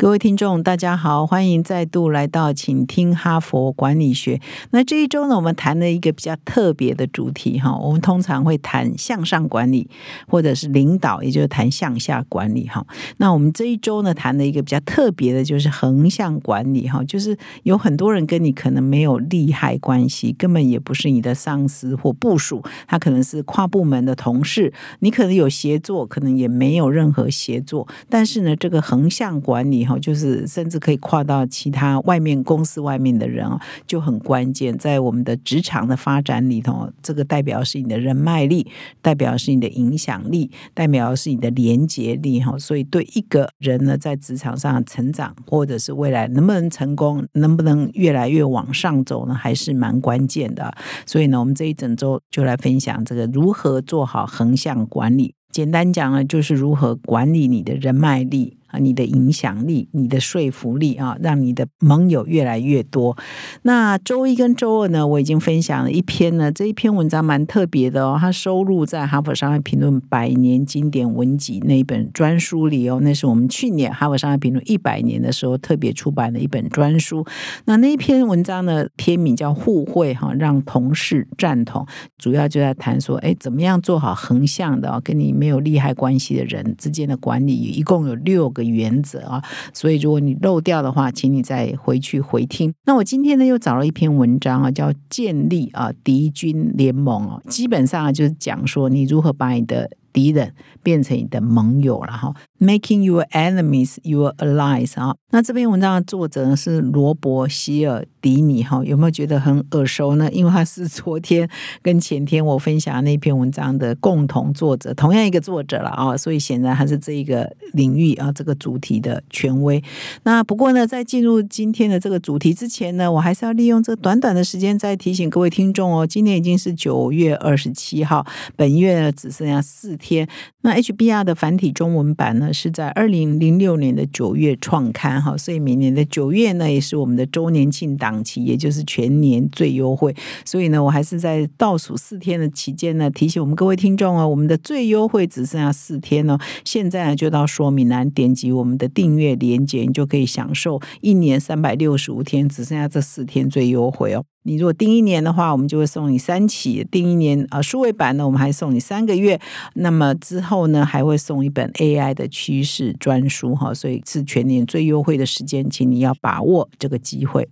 各位听众，大家好，欢迎再度来到，请听哈佛管理学。那这一周呢，我们谈了一个比较特别的主题哈。我们通常会谈向上管理，或者是领导，也就是谈向下管理哈。那我们这一周呢，谈的一个比较特别的，就是横向管理哈。就是有很多人跟你可能没有利害关系，根本也不是你的上司或部署，他可能是跨部门的同事，你可能有协作，可能也没有任何协作。但是呢，这个横向管理。就是甚至可以跨到其他外面公司外面的人哦，就很关键。在我们的职场的发展里头，这个代表是你的人脉力，代表是你的影响力，代表是你的连接力哈。所以对一个人呢，在职场上成长，或者是未来能不能成功，能不能越来越往上走呢，还是蛮关键的。所以呢，我们这一整周就来分享这个如何做好横向管理。简单讲呢，就是如何管理你的人脉力。啊，你的影响力、你的说服力啊，让你的盟友越来越多。那周一跟周二呢，我已经分享了一篇呢，这一篇文章蛮特别的哦，它收录在《哈佛商业评论》百年经典文集那一本专书里哦。那是我们去年《哈佛商业评论》一百年的时候特别出版的一本专书。那那一篇文章呢，篇名叫“互惠”哈，让同事赞同，主要就在谈说，哎，怎么样做好横向的跟你没有利害关系的人之间的管理，一共有六个。原则啊，所以如果你漏掉的话，请你再回去回听。那我今天呢又找了一篇文章啊，叫《建立啊敌军联盟》哦，基本上就是讲说你如何把你的敌人变成你的盟友了哈。Making your enemies your allies 啊，那这篇文章的作者呢是罗伯希尔迪尼哈，有没有觉得很耳熟呢？因为他是昨天跟前天我分享那篇文章的共同作者，同样一个作者了啊，所以显然他是这一个领域啊这个主题的权威。那不过呢，在进入今天的这个主题之前呢，我还是要利用这短短的时间再提醒各位听众哦，今天已经是九月二十七号，本月只剩下四天。那 HBR 的繁体中文版呢？是在二零零六年的九月创刊哈，所以每年的九月呢也是我们的周年庆档期，也就是全年最优惠。所以呢，我还是在倒数四天的期间呢，提醒我们各位听众哦，我们的最优惠只剩下四天哦。现在呢，就到说明栏点击我们的订阅链接，你就可以享受一年三百六十五天，只剩下这四天最优惠哦。你如果订一年的话，我们就会送你三期；订一年啊，数位版呢，我们还送你三个月。那么之后呢，还会送一本 AI 的趋势专书哈，所以是全年最优惠的时间，请你要把握这个机会。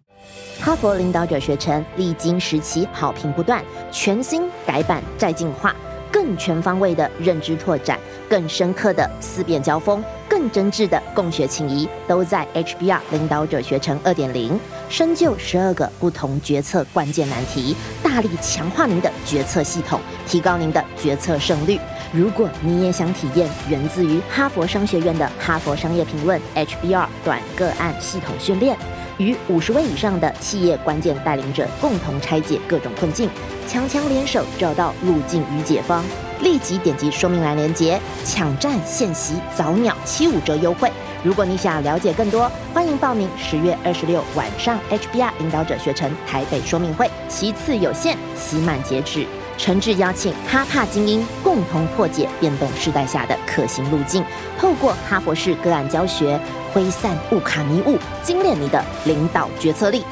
哈佛领导者学程历经时期好评不断，全新改版再进化，更全方位的认知拓展，更深刻的思辨交锋。更真挚的共学情谊，都在 HBR 领导者学程二点零，深究十二个不同决策关键难题，大力强化您的决策系统，提高您的决策胜率。如果你也想体验源自于哈佛商学院的哈佛商业评论 HBR 短个案系统训练，与五十位以上的企业关键带领者共同拆解各种困境，强强联手找到路径与解方。立即点击说明栏链接，抢占现席早鸟七五折优惠。如果你想了解更多，欢迎报名十月二十六晚上 HBR 领导者学程台北说明会，其次有限，期满截止。诚挚邀请哈帕精英共同破解变动时代下的可行路径，透过哈佛式个案教学，挥散乌卡迷雾，精炼你的领导决策力。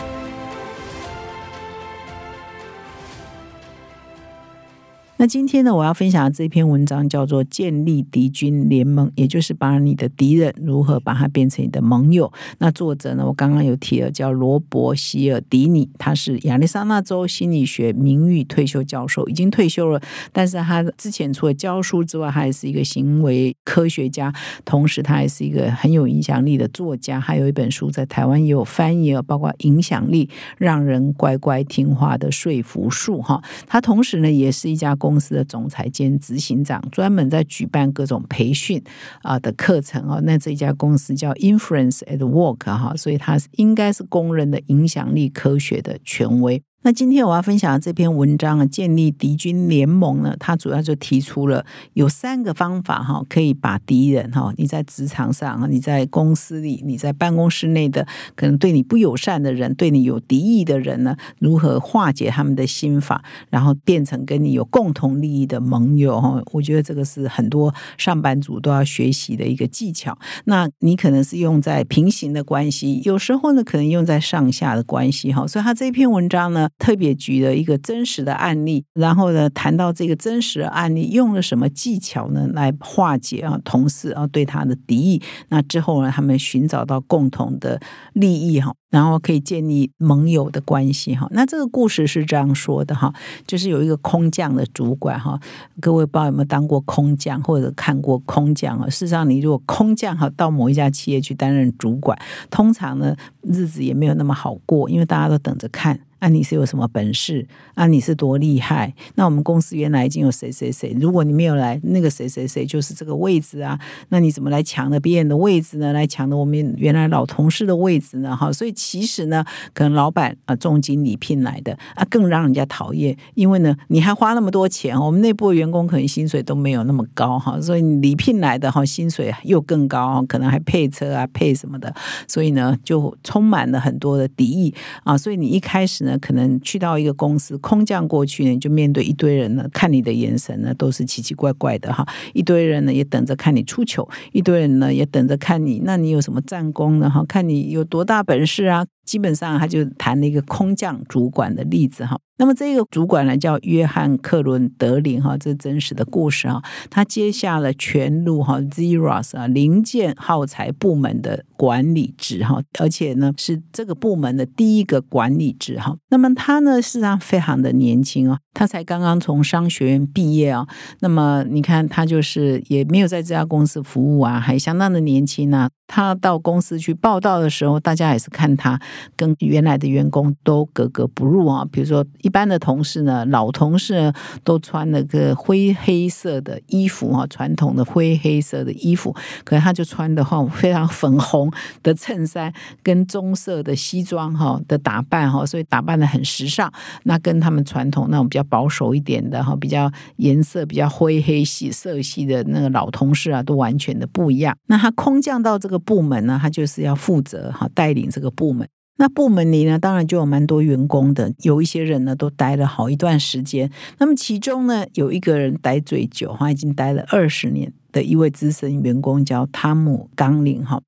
那今天呢，我要分享的这篇文章叫做《建立敌军联盟》，也就是把你的敌人如何把它变成你的盟友。那作者呢，我刚刚有提了，叫罗伯希尔迪尼，他是亚利桑那州心理学名誉退休教授，已经退休了。但是他之前除了教书之外，他还是一个行为科学家，同时他还是一个很有影响力的作家。还有一本书在台湾也有翻译了，包括《影响力让人乖乖听话的说服术》哈。他同时呢，也是一家公。公司的总裁兼执行长，专门在举办各种培训啊的课程哦。那这家公司叫 Influence at Work 哈，所以它应该是公认的影响力科学的权威。那今天我要分享的这篇文章啊，建立敌军联盟呢，它主要就提出了有三个方法哈，可以把敌人哈，你在职场上，你在公司里，你在办公室内的可能对你不友善的人，对你有敌意的人呢，如何化解他们的心法，然后变成跟你有共同利益的盟友哈。我觉得这个是很多上班族都要学习的一个技巧。那你可能是用在平行的关系，有时候呢，可能用在上下的关系哈。所以他这篇文章呢。特别举了一个真实的案例，然后呢，谈到这个真实的案例用了什么技巧呢，来化解啊同事啊对他的敌意。那之后呢，他们寻找到共同的利益哈，然后可以建立盟友的关系哈。那这个故事是这样说的哈，就是有一个空降的主管哈，各位不知道有没有当过空降或者看过空降啊？事实上，你如果空降哈到某一家企业去担任主管，通常呢日子也没有那么好过，因为大家都等着看。啊，你是有什么本事？啊，你是多厉害？那我们公司原来已经有谁谁谁，如果你没有来，那个谁谁谁就是这个位置啊。那你怎么来抢的别人的位置呢？来抢的我们原来老同事的位置呢？哈，所以其实呢，可能老板啊，重金礼聘来的啊，更让人家讨厌，因为呢，你还花那么多钱，我们内部员工可能薪水都没有那么高哈，所以你礼聘来的哈，薪水又更高，可能还配车啊，配什么的，所以呢，就充满了很多的敌意啊，所以你一开始。可能去到一个公司空降过去呢，就面对一堆人呢，看你的眼神呢都是奇奇怪怪的哈，一堆人呢也等着看你出糗，一堆人呢也等着看你，那你有什么战功呢？哈，看你有多大本事啊！基本上他就谈了一个空降主管的例子哈。那么这个主管呢叫约翰克伦德林哈，这是真实的故事哈。他接下了全路哈 Zeros 啊零件耗材部门的管理职哈，而且呢是这个部门的第一个管理职哈。那么他呢事实上非常的年轻哦，他才刚刚从商学院毕业啊。那么你看他就是也没有在这家公司服务啊，还相当的年轻啊。他到公司去报道的时候，大家也是看他跟原来的员工都格格不入啊。比如说，一般的同事呢，老同事都穿了个灰黑色的衣服啊，传统的灰黑色的衣服，可是他就穿的话非常粉红的衬衫跟棕色的西装哈的打扮哈，所以打扮的很时尚。那跟他们传统那种比较保守一点的哈，比较颜色比较灰黑系色系的那个老同事啊，都完全的不一样。那他空降到这个。部门呢，他就是要负责哈带领这个部门。那部门里呢，当然就有蛮多员工的，有一些人呢都待了好一段时间。那么其中呢，有一个人待最久哈，已经待了二十年的一位资深员工叫汤姆·冈林哈。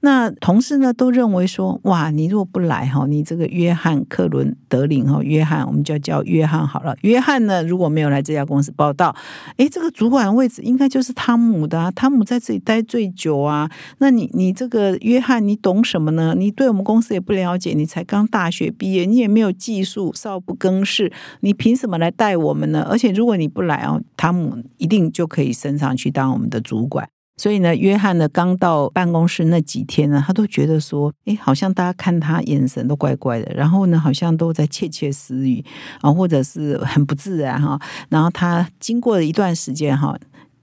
那同事呢都认为说，哇，你如果不来哈，你这个约翰·克伦德林哈，约翰，我们就要叫约翰好了。约翰呢如果没有来这家公司报道，诶，这个主管位置应该就是汤姆的，汤姆在这里待最久啊。那你你这个约翰，你懂什么呢？你对我们公司也不了解，你才刚大学毕业，你也没有技术，少不更事，你凭什么来带我们呢？而且如果你不来哦，汤姆一定就可以升上去当我们的主管。所以呢，约翰呢刚到办公室那几天呢，他都觉得说，哎，好像大家看他眼神都怪怪的，然后呢，好像都在窃窃私语啊，或者是很不自然哈。然后他经过了一段时间哈。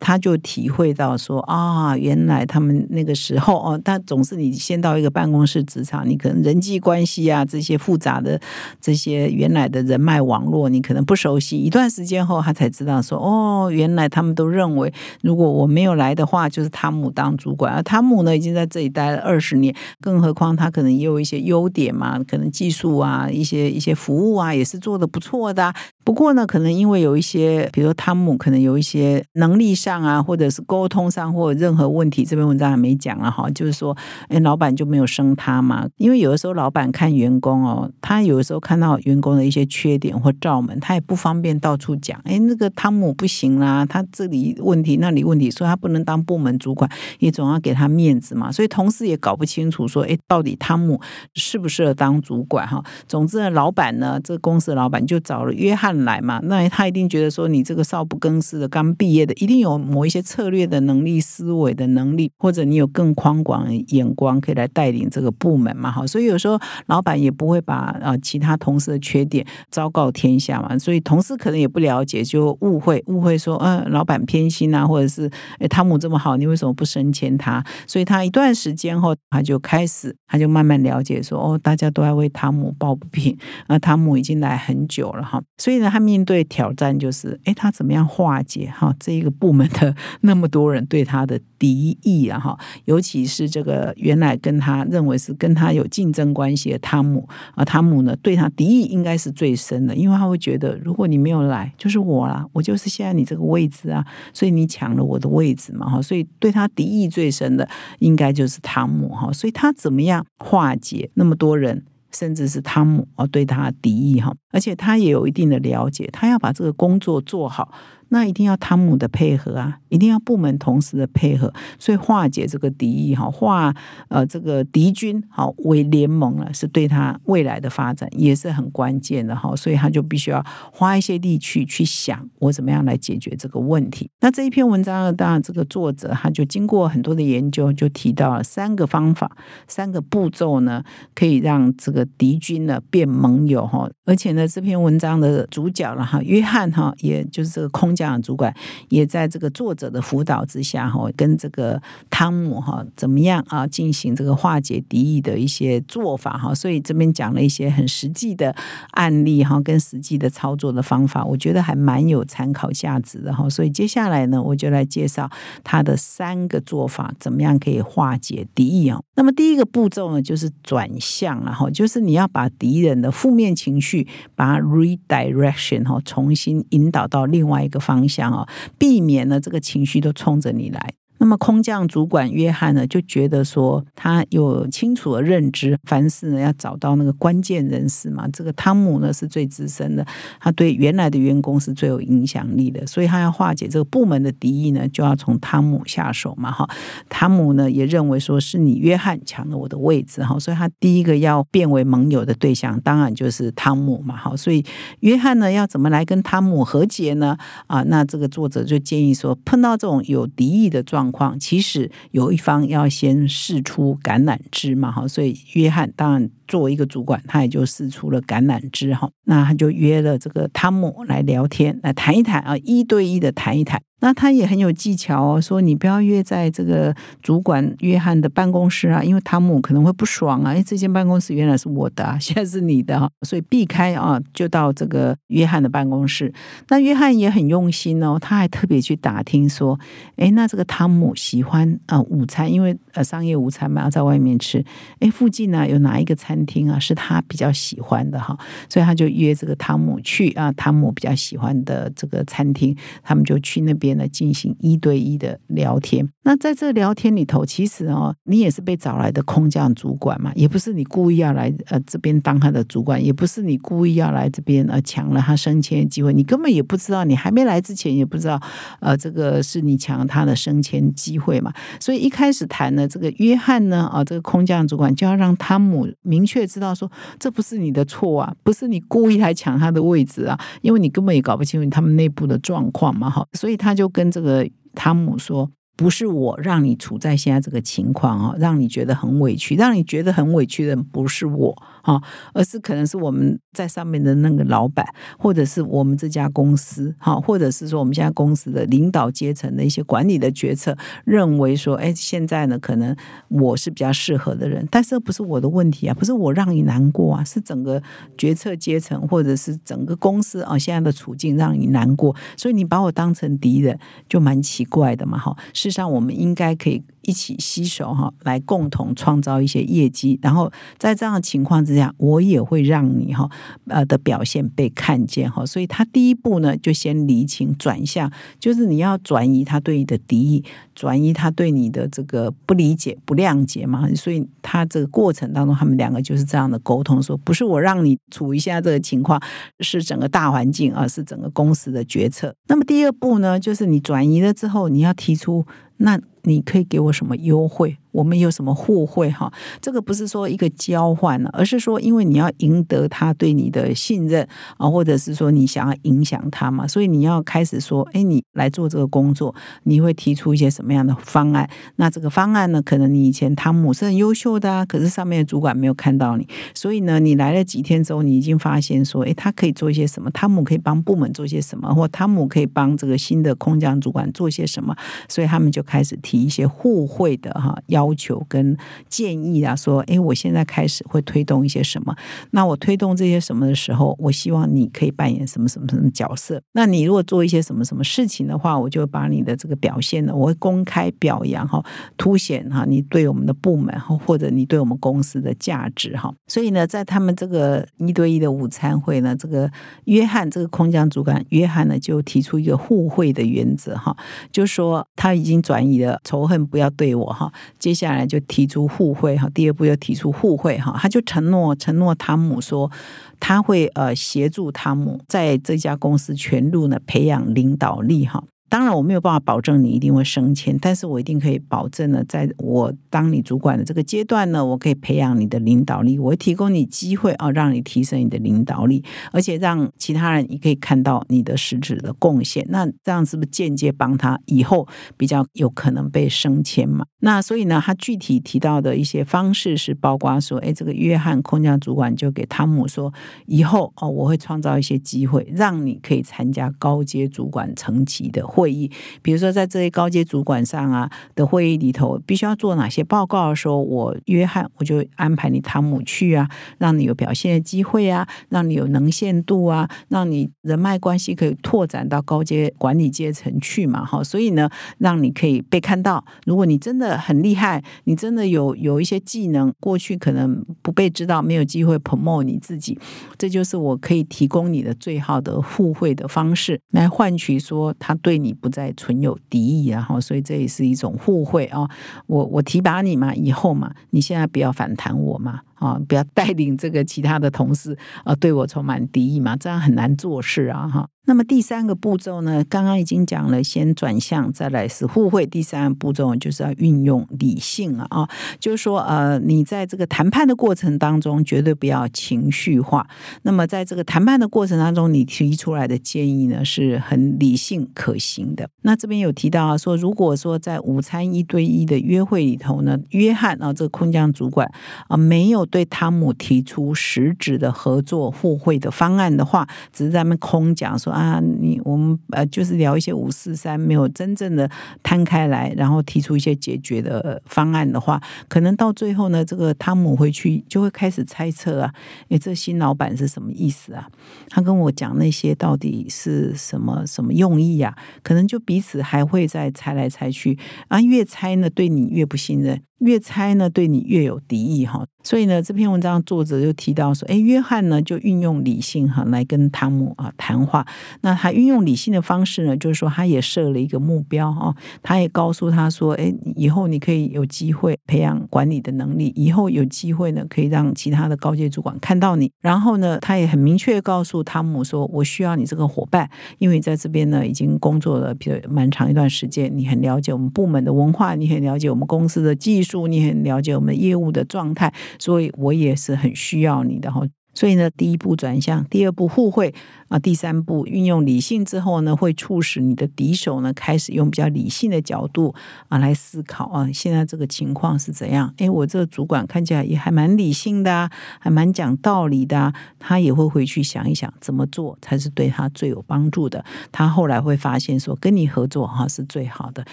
他就体会到说啊，原来他们那个时候哦，他总是你先到一个办公室职场，你可能人际关系啊这些复杂的这些原来的人脉网络，你可能不熟悉。一段时间后，他才知道说哦，原来他们都认为，如果我没有来的话，就是汤姆当主管。而汤姆呢，已经在这里待了二十年，更何况他可能也有一些优点嘛，可能技术啊，一些一些服务啊，也是做的不错的。不过呢，可能因为有一些，比如汤姆可能有一些能力上。啊，或者是沟通上或任何问题，这篇文章还没讲了哈。就是说，哎，老板就没有升他嘛？因为有的时候老板看员工哦，他有的时候看到员工的一些缺点或罩门，他也不方便到处讲。哎，那个汤姆不行啦，他这里问题那里问题，所以他不能当部门主管，也总要给他面子嘛。所以同事也搞不清楚说，哎，到底汤姆适不适合当主管哈？总之呢，老板呢，这公司的老板就找了约翰来嘛。那他一定觉得说，你这个少不更事的刚毕业的，一定有。某一些策略的能力、思维的能力，或者你有更宽广的眼光，可以来带领这个部门嘛？哈，所以有时候老板也不会把呃其他同事的缺点昭告天下嘛，所以同事可能也不了解，就误会误会说，嗯，老板偏心啊，或者是哎汤姆这么好，你为什么不升迁他？所以他一段时间后，他就开始，他就慢慢了解说，哦，大家都在为汤姆抱不平，那汤姆已经来很久了哈，所以呢，他面对挑战就是，哎，他怎么样化解哈这一个部门的那么多人对他的敌意啊哈，尤其是这个原来跟他认为是跟他有竞争关系的汤姆啊，汤姆呢对他敌意应该是最深的，因为他会觉得，如果你没有来，就是我啦，我就是现在你这个位置啊，所以你抢了我的位置嘛哈，所以对他敌意最深的应该就是汤姆哈，所以他怎么样化解那么多人？甚至是汤姆哦，对他敌意哈，而且他也有一定的了解，他要把这个工作做好。那一定要汤姆的配合啊，一定要部门同时的配合，所以化解这个敌意哈，化呃这个敌军好为联盟了，是对他未来的发展也是很关键的哈，所以他就必须要花一些力去去想我怎么样来解决这个问题。那这一篇文章呢，当然这个作者他就经过很多的研究，就提到了三个方法、三个步骤呢，可以让这个敌军呢变盟友哈，而且呢这篇文章的主角了哈，约翰哈，也就是这个空降。这样主管也在这个作者的辅导之下哈，跟这个汤姆哈怎么样啊进行这个化解敌意的一些做法哈，所以这边讲了一些很实际的案例哈，跟实际的操作的方法，我觉得还蛮有参考价值的哈。所以接下来呢，我就来介绍他的三个做法，怎么样可以化解敌意啊？那么第一个步骤呢，就是转向然后就是你要把敌人的负面情绪把它 redirection 哈，重新引导到另外一个方。方向啊，避免了这个情绪都冲着你来。那么空降主管约翰呢，就觉得说他有清楚的认知，凡事呢要找到那个关键人士嘛。这个汤姆呢是最资深的，他对原来的员工是最有影响力的，所以他要化解这个部门的敌意呢，就要从汤姆下手嘛。哈，汤姆呢也认为说是你约翰抢了我的位置哈，所以他第一个要变为盟友的对象，当然就是汤姆嘛。好，所以约翰呢要怎么来跟汤姆和解呢？啊，那这个作者就建议说，碰到这种有敌意的状况，其实有一方要先试出橄榄枝嘛，哈，所以约翰当然作为一个主管，他也就试出了橄榄枝，哈，那他就约了这个汤姆来聊天，来谈一谈啊，一对一的谈一谈。那他也很有技巧哦，说你不要约在这个主管约翰的办公室啊，因为汤姆可能会不爽啊。哎，这间办公室原来是我的啊，现在是你的哈，所以避开啊，就到这个约翰的办公室。那约翰也很用心哦，他还特别去打听说，哎，那这个汤姆喜欢啊午餐，因为呃商业午餐嘛要在外面吃，哎，附近呢有哪一个餐餐厅啊是他比较喜欢的哈，所以他就约这个汤姆去啊，汤姆比较喜欢的这个餐厅，他们就去那边。呢进行一对一的聊天。那在这聊天里头，其实哦，你也是被找来的空降主管嘛，也不是你故意要来呃这边当他的主管，也不是你故意要来这边呃抢了他升迁机会，你根本也不知道，你还没来之前也不知道，呃，这个是你抢了他的升迁机会嘛。所以一开始谈的这个约翰呢，啊，这个空降主管就要让汤姆明确知道说，这不是你的错啊，不是你故意来抢他的位置啊，因为你根本也搞不清楚他们内部的状况嘛，哈，所以他。就跟这个汤姆说。不是我让你处在现在这个情况啊，让你觉得很委屈，让你觉得很委屈的不是我啊，而是可能是我们在上面的那个老板，或者是我们这家公司哈，或者是说我们现在公司的领导阶层的一些管理的决策，认为说，哎，现在呢，可能我是比较适合的人，但是不是我的问题啊，不是我让你难过啊，是整个决策阶层或者是整个公司啊，现在的处境让你难过，所以你把我当成敌人，就蛮奇怪的嘛，哈。事上，我们应该可以。一起携手哈，来共同创造一些业绩。然后在这样的情况之下，我也会让你哈呃的表现被看见哈。所以他第一步呢，就先厘清转向，就是你要转移他对你的敌意，转移他对你的这个不理解、不谅解嘛。所以他这个过程当中，他们两个就是这样的沟通，说不是我让你处一下这个情况，是整个大环境而是整个公司的决策。那么第二步呢，就是你转移了之后，你要提出那。你可以给我什么优惠？我们有什么互惠？哈，这个不是说一个交换了，而是说，因为你要赢得他对你的信任啊，或者是说你想要影响他嘛，所以你要开始说，哎，你来做这个工作，你会提出一些什么样的方案？那这个方案呢，可能你以前汤姆是很优秀的啊，可是上面的主管没有看到你，所以呢，你来了几天之后，你已经发现说，哎，他可以做一些什么？汤姆可以帮部门做些什么？或汤姆可以帮这个新的空降主管做些什么？所以他们就开始提提一些互惠的哈要求跟建议啊，说，哎，我现在开始会推动一些什么？那我推动这些什么的时候，我希望你可以扮演什么什么什么角色？那你如果做一些什么什么事情的话，我就把你的这个表现呢，我会公开表扬哈，凸显哈你对我们的部门，或者你对我们公司的价值哈。所以呢，在他们这个一对一的午餐会呢，这个约翰这个空降主管约翰呢，就提出一个互惠的原则哈，就说他已经转移了仇恨，不要对我哈。接下来就提出互惠哈，第二步又提出互惠哈，他就承诺承诺汤姆说他会呃协助汤姆在这家公司全路呢培养领导力哈。当然，我没有办法保证你一定会升迁，但是我一定可以保证呢，在我当你主管的这个阶段呢，我可以培养你的领导力，我会提供你机会啊，让你提升你的领导力，而且让其他人也可以看到你的实质的贡献。那这样是不是间接帮他以后比较有可能被升迁嘛？那所以呢，他具体提到的一些方式是包括说，哎，这个约翰空降主管就给汤姆说，以后哦，我会创造一些机会，让你可以参加高阶主管层级的会。会议，比如说在这些高阶主管上啊的会议里头，必须要做哪些报告的时候，我约翰我就安排你汤姆去啊，让你有表现的机会啊，让你有能见度啊，让你人脉关系可以拓展到高阶管理阶层去嘛，哈，所以呢，让你可以被看到。如果你真的很厉害，你真的有有一些技能，过去可能不被知道，没有机会 promote 你自己，这就是我可以提供你的最好的互惠的方式，来换取说他对你。不再存有敌意，然后，所以这也是一种互惠啊！我我提拔你嘛，以后嘛，你现在不要反弹我嘛，啊，不要带领这个其他的同事啊，对我充满敌意嘛，这样很难做事啊，哈。那么第三个步骤呢？刚刚已经讲了，先转向，再来是互惠。第三个步骤就是要运用理性了啊，就是说，呃，你在这个谈判的过程当中，绝对不要情绪化。那么在这个谈判的过程当中，你提出来的建议呢，是很理性可行的。那这边有提到啊，说如果说在午餐一对一的约会里头呢，约翰啊，这个空降主管啊，没有对汤姆提出实质的合作互惠的方案的话，只是在那空讲说。啊，你我们呃，就是聊一些五四三，没有真正的摊开来，然后提出一些解决的方案的话，可能到最后呢，这个汤姆回去就会开始猜测啊，哎，这新老板是什么意思啊？他跟我讲那些到底是什么什么用意啊？可能就彼此还会再猜来猜去啊，越猜呢，对你越不信任。越猜呢，对你越有敌意哈。所以呢，这篇文章作者就提到说，哎，约翰呢就运用理性哈来跟汤姆啊谈话。那他运用理性的方式呢，就是说他也设了一个目标哈，他也告诉他说，哎，以后你可以有机会培养管理的能力，以后有机会呢可以让其他的高阶主管看到你。然后呢，他也很明确告诉汤姆说，我需要你这个伙伴，因为在这边呢已经工作了比较蛮长一段时间，你很了解我们部门的文化，你很了解我们公司的技术。你很了解我们业务的状态，所以我也是很需要你的哈。所以呢，第一步转向，第二步互惠。啊，第三步运用理性之后呢，会促使你的敌手呢开始用比较理性的角度啊来思考啊，现在这个情况是怎样？哎，我这个主管看起来也还蛮理性的啊，还蛮讲道理的，他也会回去想一想怎么做才是对他最有帮助的。他后来会发现说，跟你合作哈是最好的。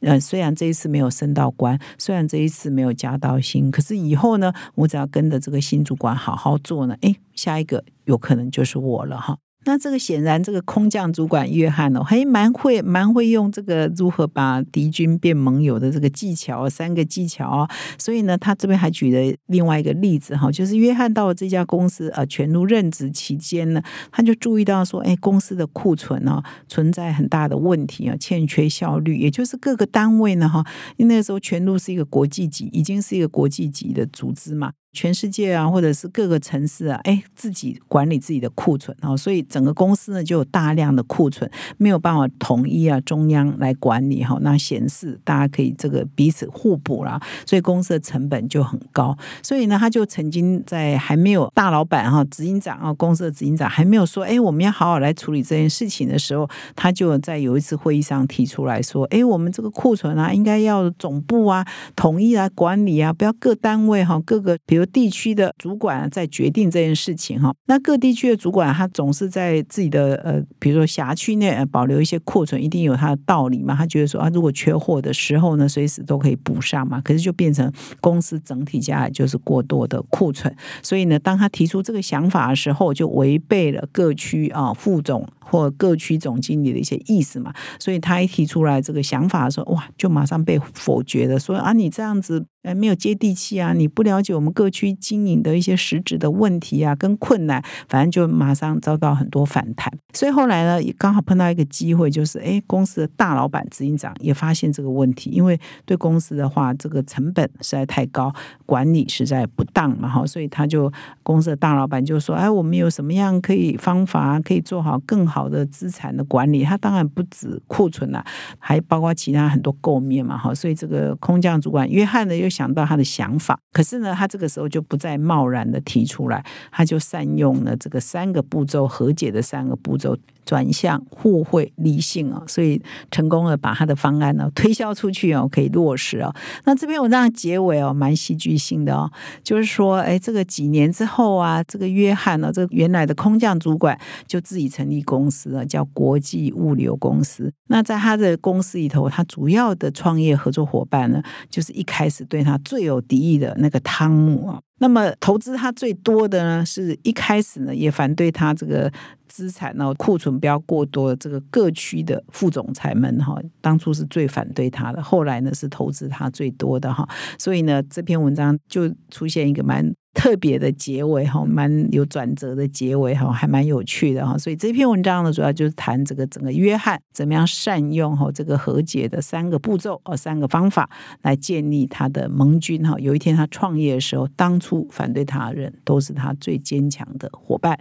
呃，虽然这一次没有升到官，虽然这一次没有加到薪，可是以后呢，我只要跟着这个新主管好好做呢，哎，下一个有可能就是我了哈。那这个显然，这个空降主管约翰哦，还蛮会蛮会用这个如何把敌军变盟友的这个技巧，三个技巧啊。所以呢，他这边还举了另外一个例子哈，就是约翰到了这家公司呃全路任职期间呢，他就注意到说，哎，公司的库存呢存在很大的问题啊，欠缺效率，也就是各个单位呢哈，因为那个时候全路是一个国际级，已经是一个国际级的组织嘛。全世界啊，或者是各个城市啊，哎，自己管理自己的库存啊，所以整个公司呢就有大量的库存，没有办法统一啊，中央来管理哈，那显示大家可以这个彼此互补啦，所以公司的成本就很高。所以呢，他就曾经在还没有大老板哈，执行长啊，公司的执行长还没有说，哎，我们要好好来处理这件事情的时候，他就在有一次会议上提出来说，哎，我们这个库存啊，应该要总部啊统一来管理啊，不要各单位哈，各个比如。地区的主管在决定这件事情哈，那各地区的主管他总是在自己的呃，比如说辖区内保留一些库存，一定有他的道理嘛。他觉得说啊，如果缺货的时候呢，随时都可以补上嘛。可是就变成公司整体下来就是过多的库存，所以呢，当他提出这个想法的时候，就违背了各区啊副总或各区总经理的一些意思嘛。所以他一提出来这个想法的时候，哇，就马上被否决了，说啊，你这样子。呃，没有接地气啊！你不了解我们各区经营的一些实质的问题啊，跟困难，反正就马上遭到很多反弹。所以后来呢，也刚好碰到一个机会，就是哎，公司的大老板执行长也发现这个问题，因为对公司的话，这个成本实在太高，管理实在不当嘛，哈，所以他就公司的大老板就说，哎，我们有什么样可以方法可以做好更好的资产的管理？他当然不止库存了，还包括其他很多构面嘛，哈，所以这个空降主管约翰呢又。想到他的想法，可是呢，他这个时候就不再贸然的提出来，他就善用了这个三个步骤和解的三个步骤。转向互惠理性啊，所以成功的把他的方案呢推销出去哦，可以落实哦。那这篇文章的结尾哦，蛮戏剧性的哦，就是说，哎，这个几年之后啊，这个约翰呢，这个原来的空降主管就自己成立公司了，叫国际物流公司。那在他的公司里头，他主要的创业合作伙伴呢，就是一开始对他最有敌意的那个汤姆啊。那么投资他最多的呢，是一开始呢也反对他这个资产呢库存不要过多这个各区的副总裁们哈，当初是最反对他的，后来呢是投资他最多的哈，所以呢这篇文章就出现一个蛮。特别的结尾哈，蛮有转折的结尾哈，还蛮有趣的哈。所以这篇文章呢，主要就是谈这个整个约翰怎么样善用哈这个和解的三个步骤哦，三个方法来建立他的盟军哈。有一天他创业的时候，当初反对他的人都是他最坚强的伙伴。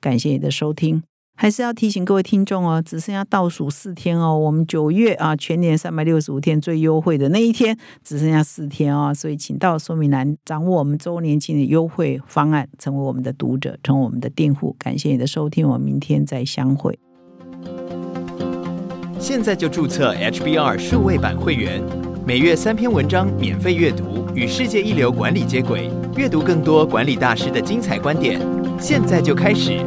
感谢你的收听。还是要提醒各位听众哦，只剩下倒数四天哦，我们九月啊全年三百六十五天最优惠的那一天只剩下四天哦，所以请到说明栏掌握我们周年庆的优惠方案，成为我们的读者，成为我们的订户。感谢你的收听，我们明天再相会。现在就注册 HBR 数位版会员，每月三篇文章免费阅读，与世界一流管理接轨，阅读更多管理大师的精彩观点。现在就开始。